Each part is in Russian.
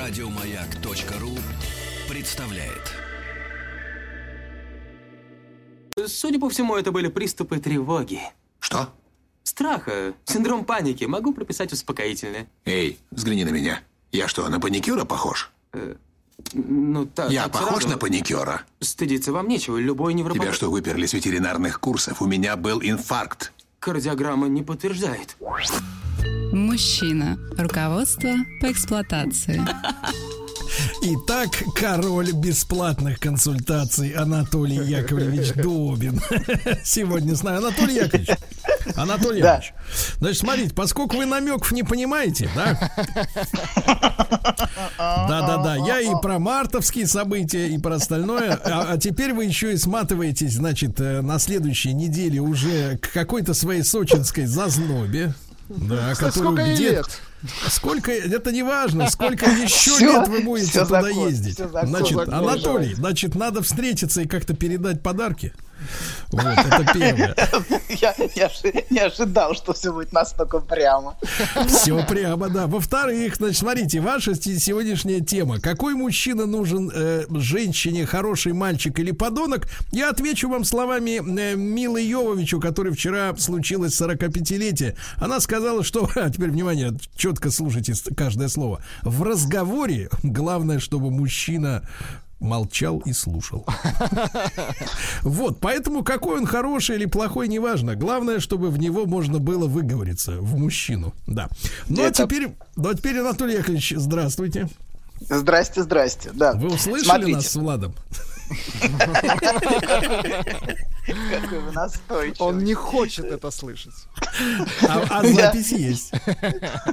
Радиомаяк.ру представляет. Судя по всему, это были приступы тревоги. Что? Страха, синдром паники. Могу прописать успокоительное. Эй, взгляни на меня. Я что, на паникюра похож? Ну, так, Я так похож сразу. на паникюра? Стыдиться вам нечего. Любой невропат... Тебя что, выперли с ветеринарных курсов? У меня был инфаркт. Кардиограмма не подтверждает. Мужчина. Руководство по эксплуатации. Итак, король бесплатных консультаций Анатолий Яковлевич Добин. Сегодня с нами Анатолий Яковлевич. Анатолий Да. Яковлевич. Значит, смотрите, поскольку вы намеков не понимаете, да? Да-да-да, я и про мартовские события, и про остальное. А, а теперь вы еще и сматываетесь, значит, э, на следующей неделе уже к какой-то своей сочинской зазнобе. Да, которую сколько ей где- лет? Сколько, это не важно, сколько еще Всё, лет вы будете туда закон, ездить. закон, Значит, закон, Анатолий, значит, надо встретиться и как-то передать подарки. Вот, это первое. Я не, ожи- не ожидал, что все будет настолько прямо. Все прямо, да. Во-вторых, значит, смотрите, ваша се- сегодняшняя тема. Какой мужчина нужен э, женщине, хороший мальчик или подонок? Я отвечу вам словами э, Милы Йововичу, который вчера случилось 45-летие. Она сказала, что, а теперь внимание, четко слушайте каждое слово. В разговоре главное, чтобы мужчина молчал и слушал. Вот, поэтому какой он хороший или плохой, неважно. Главное, чтобы в него можно было выговориться, в мужчину. Да. Ну а теперь, ну а теперь, Анатолий Яковлевич, здравствуйте. Здрасте, здрасте. Да. Вы услышали Смотрите, нас с Владом? какой вы настойчивый. Он не хочет это слышать. А, а запись есть.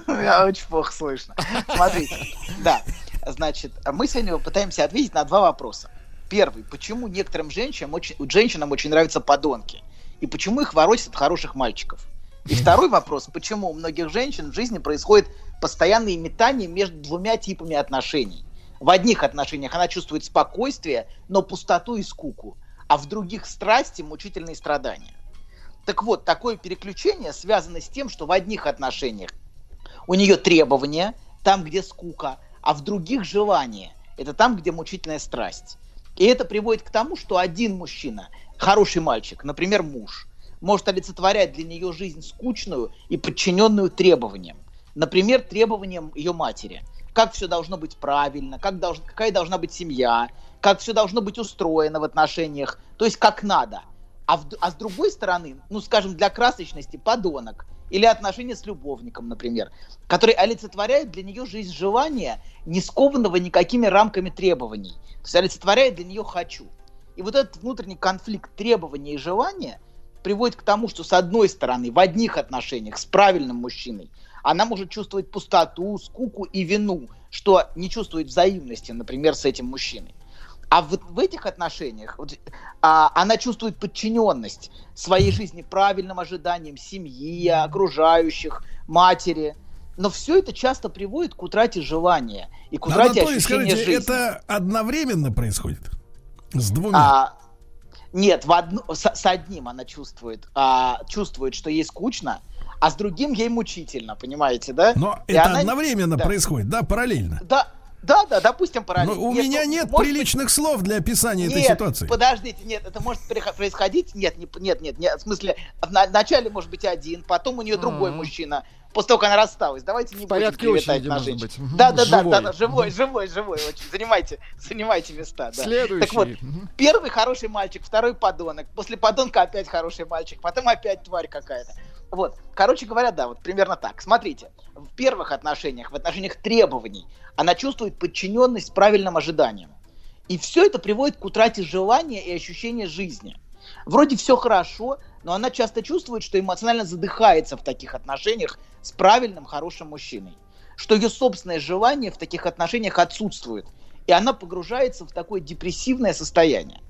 Меня очень плохо слышно. Смотрите, да, значит, мы сегодня пытаемся ответить на два вопроса. Первый, почему некоторым женщинам очень, женщинам очень нравятся подонки? И почему их воротят от хороших мальчиков? И второй вопрос, почему у многих женщин в жизни происходит постоянные метания между двумя типами отношений? В одних отношениях она чувствует спокойствие, но пустоту и скуку, а в других страсти, мучительные страдания. Так вот, такое переключение связано с тем, что в одних отношениях у нее требования, там, где скука, а в других желания. Это там, где мучительная страсть. И это приводит к тому, что один мужчина, хороший мальчик, например, муж, может олицетворять для нее жизнь скучную и подчиненную требованиям. Например, требованиям ее матери. Как все должно быть правильно, как долж- какая должна быть семья, как все должно быть устроено в отношениях, то есть как надо. А, в- а с другой стороны, ну, скажем, для красочности подонок или отношения с любовником, например, который олицетворяет для нее жизнь желания, не скованного никакими рамками требований. То есть олицетворяет для нее «хочу». И вот этот внутренний конфликт требования и желания приводит к тому, что с одной стороны, в одних отношениях с правильным мужчиной она может чувствовать пустоту, скуку и вину, что не чувствует взаимности, например, с этим мужчиной. А вот в этих отношениях вот, а, она чувствует подчиненность своей жизни правильным ожиданиям семьи, окружающих, матери. Но все это часто приводит к утрате желания и к утрате Анатолий, ощущения скажите, жизни. это одновременно происходит? С двумя? А, нет, в одну, с, с одним она чувствует, а, чувствует, что ей скучно, а с другим ей мучительно, понимаете, да? Но И это она- одновременно да. происходит, да, параллельно? Да, да, да, допустим, параллельно. Но у Нет, меня ну, нет может быть, приличных слов для описания этой нет, ситуации. подождите, нет, это может происходить, нет, не- нет, нет, нет, в смысле, вначале может быть один, потом у нее другой Мгм. мужчина, после того, как она рассталась, давайте не будем порядке клеветать на женщин. Да, да, да, Живой. да, да, живой, живой, живой, очень, занимайте, занимайте места, да. Следующий. Так вот. Первый хороший мальчик, второй подонок. После подонка опять хороший мальчик, потом опять тварь какая-то. Вот. Короче говоря, да, вот примерно так. Смотрите, в первых отношениях, в отношениях требований, она чувствует подчиненность правильным ожиданиям. И все это приводит к утрате желания и ощущения жизни. Вроде все хорошо, но она часто чувствует, что эмоционально задыхается в таких отношениях с правильным, хорошим мужчиной. Что ее собственное желание в таких отношениях отсутствует. И она погружается в такое депрессивное состояние.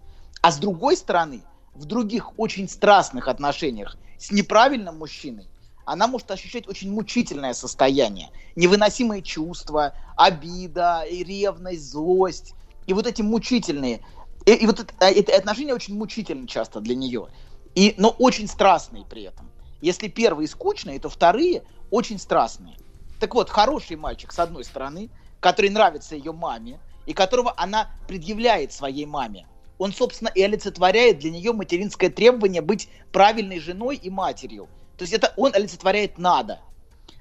А с другой стороны, в других очень страстных отношениях с неправильным мужчиной, она может ощущать очень мучительное состояние, невыносимые чувства, обида, и ревность, злость. И вот эти мучительные, и, и вот это, это отношения очень мучительны часто для нее, и, но очень страстные при этом. Если первые скучные, то вторые очень страстные. Так вот, хороший мальчик, с одной стороны, который нравится ее маме, и которого она предъявляет своей маме. Он, собственно, и олицетворяет для нее материнское требование быть правильной женой и матерью. То есть это он олицетворяет надо.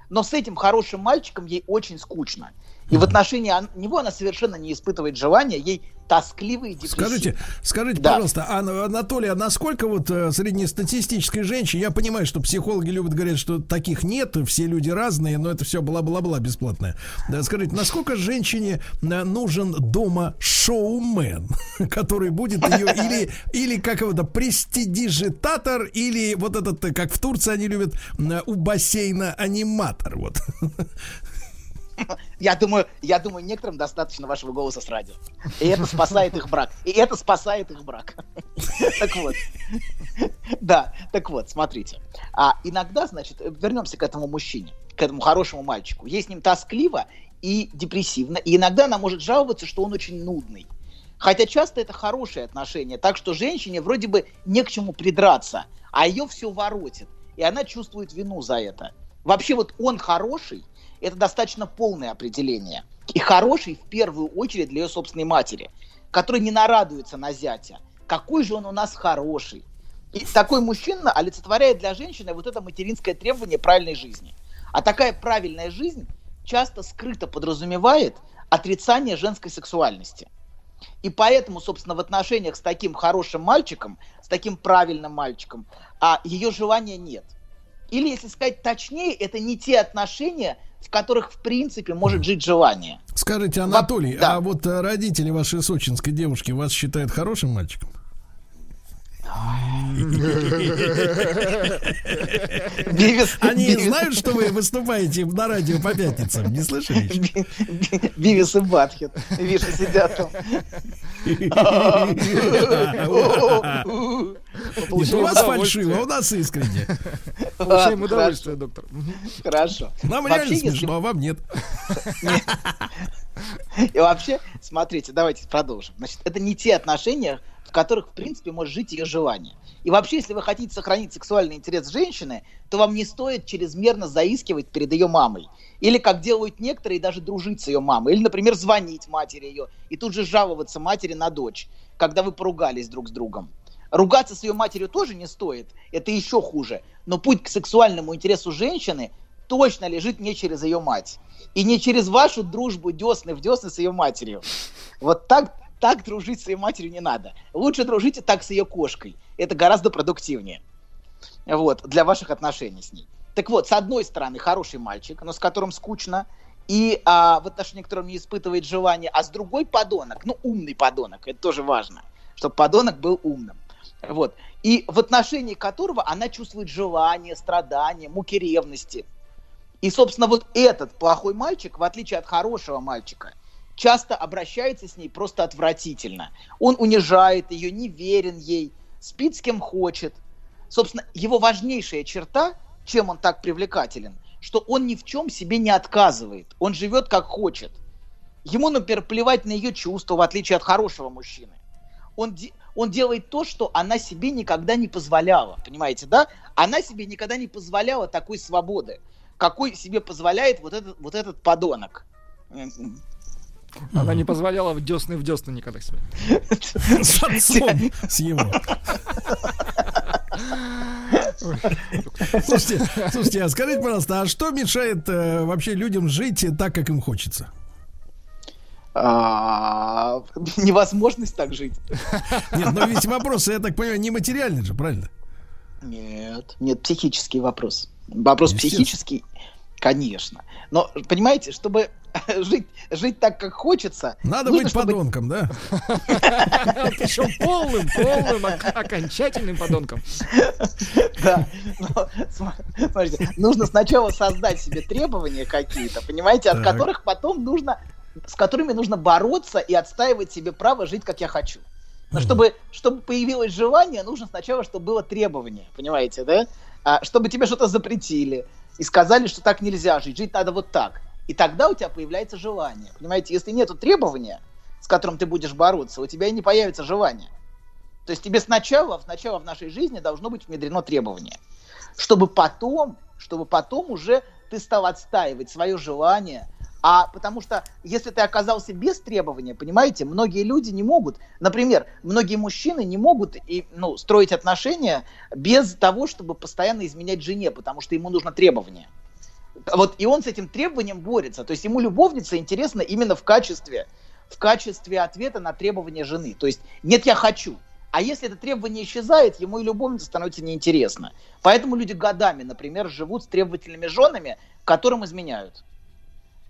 Но с этим хорошим мальчиком ей очень скучно. И в отношении него она совершенно не испытывает желания, ей тоскливо и депрессивно. Скажите, скажите, Да. пожалуйста, Ан- Анатолий, а насколько вот э, среднестатистической женщине, я понимаю, что психологи любят говорить, что таких нет, все люди разные, но это все бла-бла-бла бесплатное. Да, скажите, насколько женщине э, нужен дома шоумен, который будет ее или или как его-то престидижитатор, или вот этот, э, как в Турции они любят, у бассейна аниматор, вот. Я думаю, я думаю, некоторым достаточно вашего голоса с радио. И это спасает их брак. И это спасает их брак. Так вот. Да, так вот, смотрите. А иногда, значит, вернемся к этому мужчине, к этому хорошему мальчику. Ей с ним тоскливо и депрессивно. И иногда она может жаловаться, что он очень нудный. Хотя часто это хорошие отношения, так что женщине вроде бы не к чему придраться, а ее все воротит, и она чувствует вину за это. Вообще вот он хороший, это достаточно полное определение. И хороший в первую очередь для ее собственной матери, которая не нарадуется на зятя. Какой же он у нас хороший. И такой мужчина олицетворяет для женщины вот это материнское требование правильной жизни. А такая правильная жизнь часто скрыто подразумевает отрицание женской сексуальности. И поэтому, собственно, в отношениях с таким хорошим мальчиком, с таким правильным мальчиком, а ее желания нет. Или, если сказать точнее, это не те отношения, в которых, в принципе, может жить желание. Скажите, Анатолий, да. а вот э, родители вашей сочинской девушки вас считают хорошим мальчиком? Бивис, Они Бивис- знают, что вы выступаете на радио по пятницам? Не слышали? Бивис и Батхет. Видишь, сидят там. У вас фальшиво, а у нас искренне. Получаем удовольствие, доктор. Хорошо. Нам реально смешно, а вам нет. И вообще, смотрите, давайте продолжим. Значит, это не те отношения, в которых, в принципе, может жить ее желание. И вообще, если вы хотите сохранить сексуальный интерес женщины, то вам не стоит чрезмерно заискивать перед ее мамой. Или, как делают некоторые, даже дружить с ее мамой. Или, например, звонить матери ее и тут же жаловаться матери на дочь, когда вы поругались друг с другом. Ругаться с ее матерью тоже не стоит, это еще хуже. Но путь к сексуальному интересу женщины точно лежит не через ее мать. И не через вашу дружбу десны в десны с ее матерью. Вот так, так дружить с ее матерью не надо. Лучше дружите так с ее кошкой. Это гораздо продуктивнее. Вот, для ваших отношений с ней. Так вот, с одной стороны, хороший мальчик, но с которым скучно, и а, в отношении которого не испытывает желания, а с другой подонок, ну, умный подонок, это тоже важно, чтобы подонок был умным. Вот. И в отношении которого она чувствует желание, страдания, муки ревности. И, собственно, вот этот плохой мальчик, в отличие от хорошего мальчика, часто обращается с ней просто отвратительно. Он унижает ее, не верен ей, спит с кем хочет. Собственно, его важнейшая черта, чем он так привлекателен, что он ни в чем себе не отказывает. Он живет как хочет. Ему, например, плевать на ее чувства, в отличие от хорошего мужчины. Он, он делает то, что она себе никогда не позволяла. Понимаете, да? Она себе никогда не позволяла такой свободы, какой себе позволяет вот этот, вот этот подонок. Она не позволяла в десны в десны никогда себе. С отцом, с его. Слушайте, слушайте, а скажите, пожалуйста, а что мешает э, вообще людям жить так, как им хочется? А, Невозможность так жить. Нет, но ведь вопрос, я так понимаю, не материальный же, правильно? Нет, нет, психический вопрос. Вопрос психический, конечно. Но, понимаете, чтобы жить, жить так, как хочется... Надо нужно, быть чтобы- подонком, да? Причем полным, полным, ок- окончательным подонком. Да, смотрите, нужно сначала создать себе требования какие-то, понимаете, от которых потом нужно, с которыми нужно бороться и отстаивать себе право жить, как я хочу. Но чтобы, чтобы появилось желание, нужно сначала, чтобы было требование, понимаете, да? А, чтобы тебе что-то запретили и сказали, что так нельзя жить, жить надо вот так. И тогда у тебя появляется желание, понимаете? Если нету требования, с которым ты будешь бороться, у тебя и не появится желание. То есть тебе сначала, сначала в нашей жизни должно быть внедрено требование, чтобы потом, чтобы потом уже ты стал отстаивать свое желание, А потому что если ты оказался без требования, понимаете, многие люди не могут, например, многие мужчины не могут и, ну, строить отношения без того, чтобы постоянно изменять жене, потому что ему нужно требование. Вот и он с этим требованием борется. То есть ему любовница интересна именно в качестве, в качестве ответа на требования жены. То есть нет, я хочу. А если это требование исчезает, ему и любовница становится неинтересна. Поэтому люди годами, например, живут с требовательными женами, которым изменяют.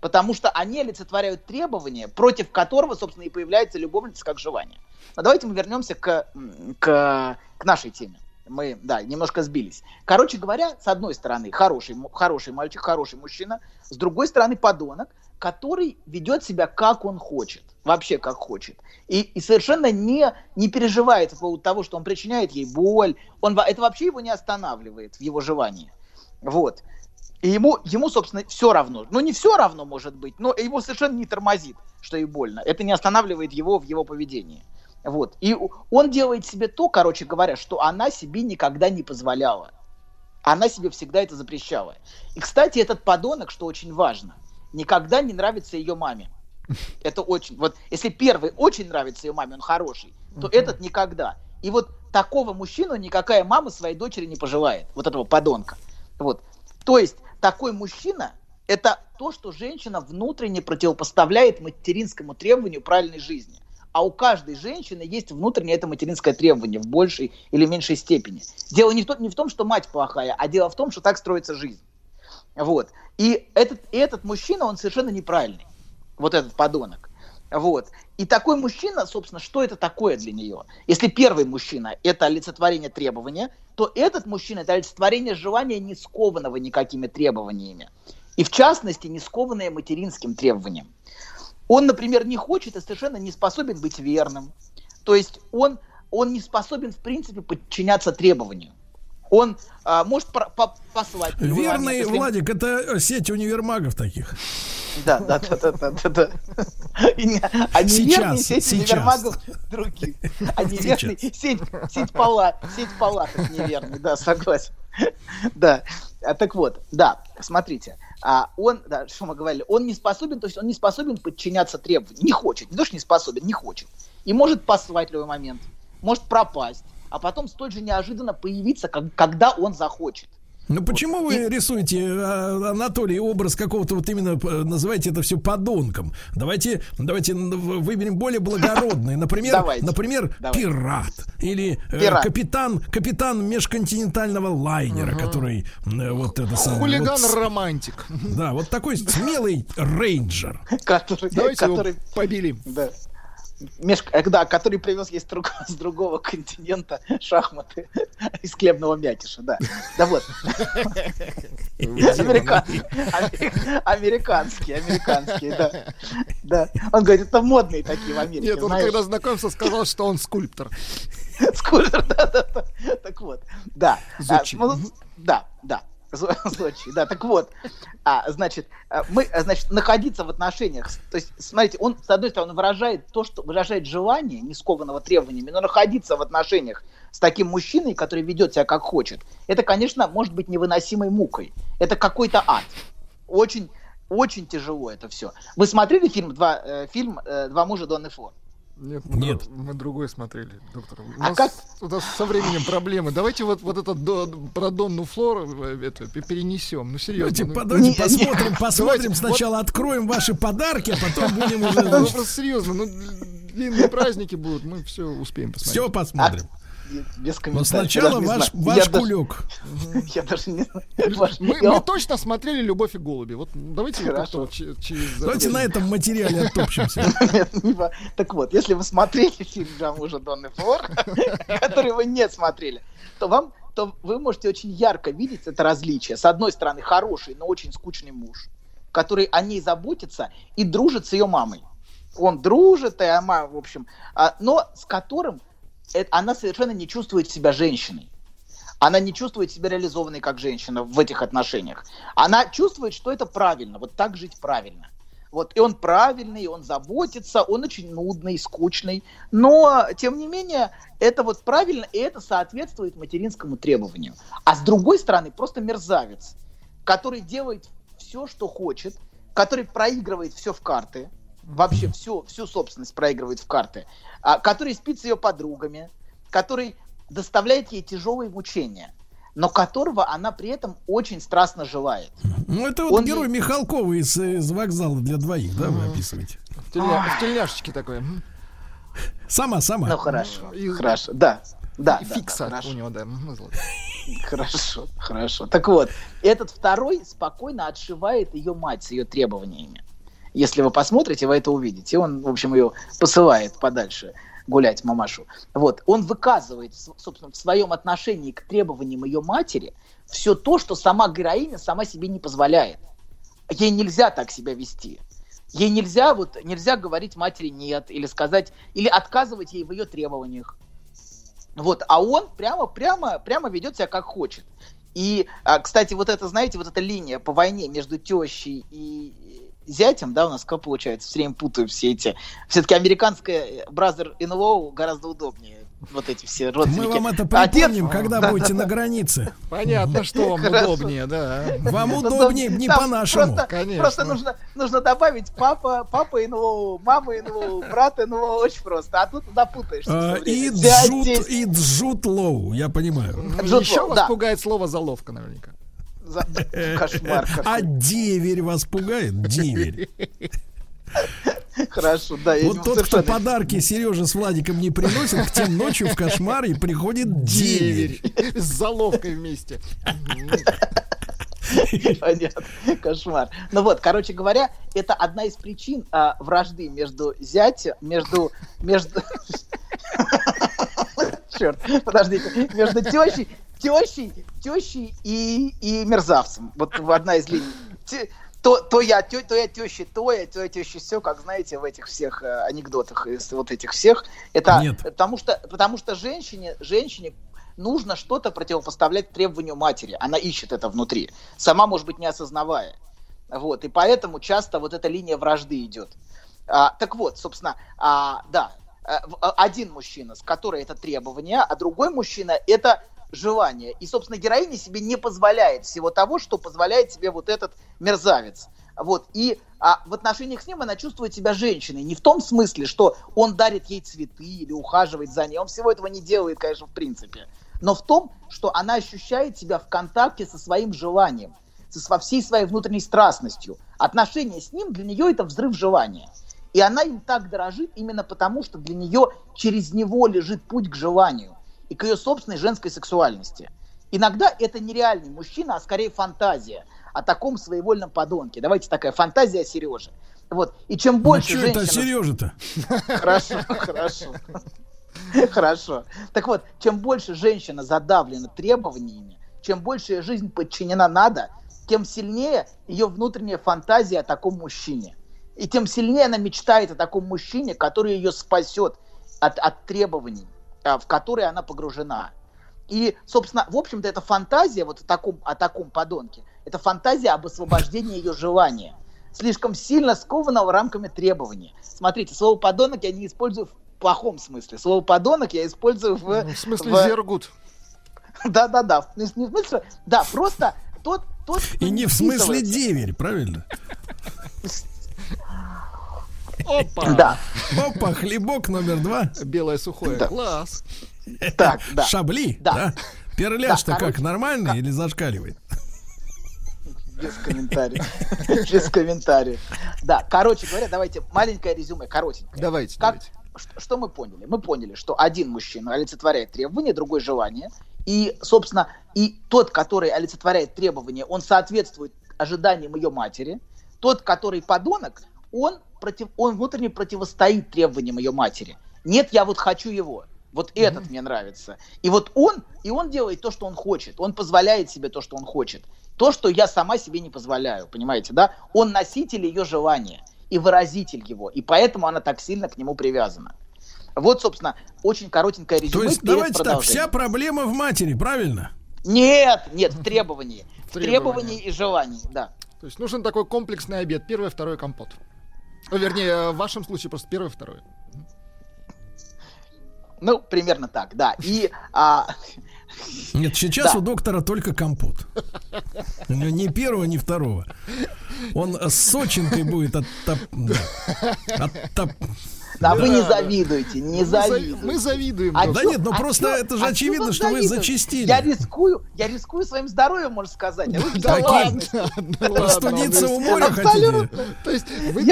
Потому что они олицетворяют требования, против которого, собственно, и появляется любовница как желание. Но давайте мы вернемся к, к, к нашей теме. Мы, да, немножко сбились. Короче говоря, с одной стороны, хороший, хороший мальчик, хороший мужчина, с другой стороны, подонок, который ведет себя как он хочет, вообще как хочет. И, и совершенно не, не переживает по поводу того, что он причиняет ей боль. Он, это вообще его не останавливает в его желании. Вот. И ему, ему, собственно, все равно. Ну, не все равно, может быть, но его совершенно не тормозит, что ей больно. Это не останавливает его в его поведении. Вот. И он делает себе то, короче говоря, что она себе никогда не позволяла. Она себе всегда это запрещала. И, кстати, этот подонок, что очень важно, никогда не нравится ее маме. Это очень... Вот если первый очень нравится ее маме, он хороший, то этот никогда. И вот такого мужчину никакая мама своей дочери не пожелает. Вот этого подонка. Вот. То есть такой мужчина – это то, что женщина внутренне противопоставляет материнскому требованию правильной жизни. А у каждой женщины есть внутреннее это материнское требование в большей или меньшей степени. Дело не в, том, не в том, что мать плохая, а дело в том, что так строится жизнь. Вот. И этот, и этот мужчина, он совершенно неправильный. Вот этот подонок. Вот. И такой мужчина, собственно, что это такое для нее? Если первый мужчина – это олицетворение требования, то этот мужчина – это олицетворение желания, не скованного никакими требованиями. И в частности, не скованное материнским требованием. Он, например, не хочет и совершенно не способен быть верным. То есть он, он не способен, в принципе, подчиняться требованию он а, может по по послать. Верный, если... Владик, это сеть универмагов таких. Да, да, да, да, да, да. да. А неверный сеть сейчас. универмагов других. А неверный сеть, сеть, пала, сеть палаток неверный, да, согласен. Да. А, так вот, да, смотрите, а он, да, что мы говорили, он не способен, то есть он не способен подчиняться требованиям, не хочет, не то, что не способен, не хочет. И может послать в любой момент, может пропасть а потом столь же неожиданно появиться, как, когда он захочет. Ну почему вы и... рисуете, а, Анатолий, образ какого-то вот именно, э, называете это все подонком? Давайте, давайте выберем более благородный. Например, давайте, например давайте. пират. Или э, пират. капитан, капитан межконтинентального лайнера, угу. который э, вот это самое. Хулиган-романтик. Вот, да, вот такой смелый рейнджер. Который, Давайте который... его побелим. Да. Меж, э, да, который привез есть друг, с другого континента шахматы из хлебного мякиша, да. Да вот. Американские, американские, да. Да. Он говорит, это модные такие в Америке. Нет, он когда знакомился, сказал, что он скульптор. Скульптор, да, да, да. Так вот, да. А, ну, да, да. Сочи, да, так вот, а, значит, а, мы, а, значит, находиться в отношениях, то есть, смотрите, он, с одной стороны, выражает то, что выражает желание, не скованного требованиями, но находиться в отношениях с таким мужчиной, который ведет себя как хочет, это, конечно, может быть невыносимой мукой, это какой-то ад, очень, очень тяжело это все. Вы смотрели фильм «Два, э, фильм, э, «Два мужа Донны Фор»? Нет, мы, Нет. Друг, мы другой смотрели, доктор. У, а нас, как? у нас со временем проблемы. Давайте вот, вот этот до, про Донну Флор э, это, перенесем. Ну, серьезно. Давайте, ну, давайте посмотрим, посмотрим. Давайте, сначала вот... откроем ваши подарки, а потом будем уже... Ну, просто серьезно, ну, длинные праздники будут, мы все успеем посмотреть. Все посмотрим. Без комментариев. Но сначала ваш, ваш кулек. Я даже не Мы, мы точно смотрели «Любовь и голуби». Вот давайте Хорошо. Вот через... Давайте на этом материале оттопчемся. Так вот, если вы смотрели фильм «Джамужа Донны Флор», который вы не смотрели, то вам то вы можете очень ярко видеть это различие. С одной стороны, хороший, но очень скучный муж, который о ней заботится и дружит с ее мамой. Он дружит, и она, в общем, а, но с которым она совершенно не чувствует себя женщиной. Она не чувствует себя реализованной как женщина в этих отношениях. Она чувствует, что это правильно, вот так жить правильно. Вот, и он правильный, он заботится, он очень нудный, скучный. Но, тем не менее, это вот правильно, и это соответствует материнскому требованию. А с другой стороны, просто мерзавец, который делает все, что хочет, который проигрывает все в карты, вообще всю, всю собственность проигрывает в карты, а, который спит с ее подругами, который доставляет ей тяжелые мучения, но которого она при этом очень страстно желает. Ну, это вот Он герой ей- Михалкова из, из вокзала для двоих, да, вы описываете? В, тельня- в тельняшечке такой. Сама, сама. Ну хорошо, И- хорошо, да. Да, И да, фикса да, у хорошо. него, да. Хорошо, хорошо. Так вот, этот второй спокойно отшивает ее мать с ее требованиями. Если вы посмотрите, вы это увидите. Он, в общем, ее посылает подальше гулять мамашу. Вот. Он выказывает, собственно, в своем отношении к требованиям ее матери все то, что сама героиня сама себе не позволяет. Ей нельзя так себя вести. Ей нельзя, вот, нельзя говорить матери нет, или сказать, или отказывать ей в ее требованиях. Вот, а он прямо, прямо, прямо ведет себя как хочет. И, а, кстати, вот это, знаете, вот эта линия по войне между тещей и зятем, да, у нас как получается, все время путаю все эти. Все-таки американская Brother in Law гораздо удобнее. Вот эти все родственники. Мы вам это Отец- припомним, когда Да, будете да, на границе. Понятно, что вам Хорошо. удобнее, да. Вам удобнее, не по-нашему. Просто, Конечно. просто нужно, нужно добавить папа, папа НЛО, мама НЛО, брат НЛО, очень просто. А тут запутаешься. А, И Джут, и Джут Лоу, я понимаю. Еще вас да. пугает слово заловка наверняка. За- Кошмар А деверь вас пугает? Деверь. Хорошо, да. я Вот тот, кто совершенно- подарки Сереже с Владиком не приносит, к тем ночью в кошмаре приходит деверь. Деверь. С заловкой вместе. Понятно. Кошмар. Ну вот, короче говоря, это одна из причин а, вражды между зятем, между... между... Черт, подождите. Между тещей, тещей, тещей и, и мерзавцем. Вот одна из линий. То, то я, тё, то я теща, то я, то я теща, все, как знаете, в этих всех э, анекдотах из вот этих всех. Это Нет. потому что, потому что женщине, женщине нужно что-то противопоставлять требованию матери. Она ищет это внутри, сама, может быть, не осознавая. Вот, и поэтому часто вот эта линия вражды идет. А, так вот, собственно, а, да, один мужчина, с которой это требование, а другой мужчина это желание. И, собственно, героиня себе не позволяет всего того, что позволяет себе вот этот мерзавец. Вот. И а, в отношениях с ним она чувствует себя женщиной. Не в том смысле, что он дарит ей цветы или ухаживает за ней. Он всего этого не делает, конечно, в принципе. Но в том, что она ощущает себя в контакте со своим желанием, со со всей своей внутренней страстностью. Отношения с ним для нее это взрыв желания. И она им так дорожит именно потому, что для нее через него лежит путь к желанию и к ее собственной женской сексуальности. Иногда это нереальный мужчина, а скорее фантазия о таком своевольном подонке. Давайте такая фантазия о Сереже. Вот. И чем Ну больше это женщина... Сережа-то? Хорошо, хорошо. Хорошо. Так вот, чем больше женщина задавлена требованиями, чем больше ее жизнь подчинена надо, тем сильнее ее внутренняя фантазия о таком мужчине. И тем сильнее она мечтает о таком мужчине, который ее спасет от, от требований, а, в которые она погружена. И, собственно, в общем-то, эта фантазия вот о таком, о таком подонке, это фантазия об освобождении ее желания, слишком сильно скованного рамками требований. Смотрите, слово подонок я не использую в плохом смысле. Слово подонок я использую в... Ну, В смысле в- зергут. Да-да-да. не в смысле- Да, просто тот, тот И не в смысле деверь, правильно? Опа! Да, Опа, хлебок номер два. Белое сухое. Да. Класс. так, да. Шабли, Да. да? Перляж-то Да, как, короче, нормальный или зашкаливает? Без комментариев. Без комментариев. Да, короче говоря, давайте маленькое резюме, коротенькое. Давайте, Как, давайте. что, что мы поняли? Мы поняли, что один мужчина олицетворяет требования, другой желание. И, собственно, и тот, который олицетворяет требования, он соответствует ожиданиям ее матери. Тот, который подонок, он, против, он внутренне противостоит требованиям ее матери. Нет, я вот хочу его. Вот этот мне нравится. И вот он, и он делает то, что он хочет. Он позволяет себе то, что он хочет. То, что я сама себе не позволяю, понимаете, да? Он носитель ее желания и выразитель его. И поэтому она так сильно к нему привязана. Вот, собственно, очень коротенькое резюме. То есть, давайте так, вся проблема в матери, правильно? Нет, нет, в требовании. В Требовании. требовании и желании, да. То есть нужен такой комплексный обед. Первый, второй компот. Ну, Вернее, в вашем случае просто первый, второй. Ну, примерно так, да. И а, Нет, сейчас Да. у доктора только компот. Ни первого, ни второго. Он с сочинкой будет от... Да вы не завидуете, не завидуете. Мы завидуем. А да нет, ну просто это же очевидно, что вы зачистили. Я рискую, я рискую своим здоровьем, можно сказать. А вы да ладно. Простудиться у моря хотите? То есть вы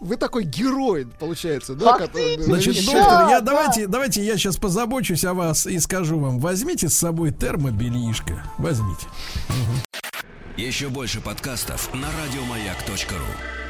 вы такой герой, получается, да? Который, Значит, доктор, я давайте, давайте я сейчас позабочусь о вас и скажу вам, возьмите с собой термобельишко, возьмите. Еще больше подкастов на радиомаяк.ру.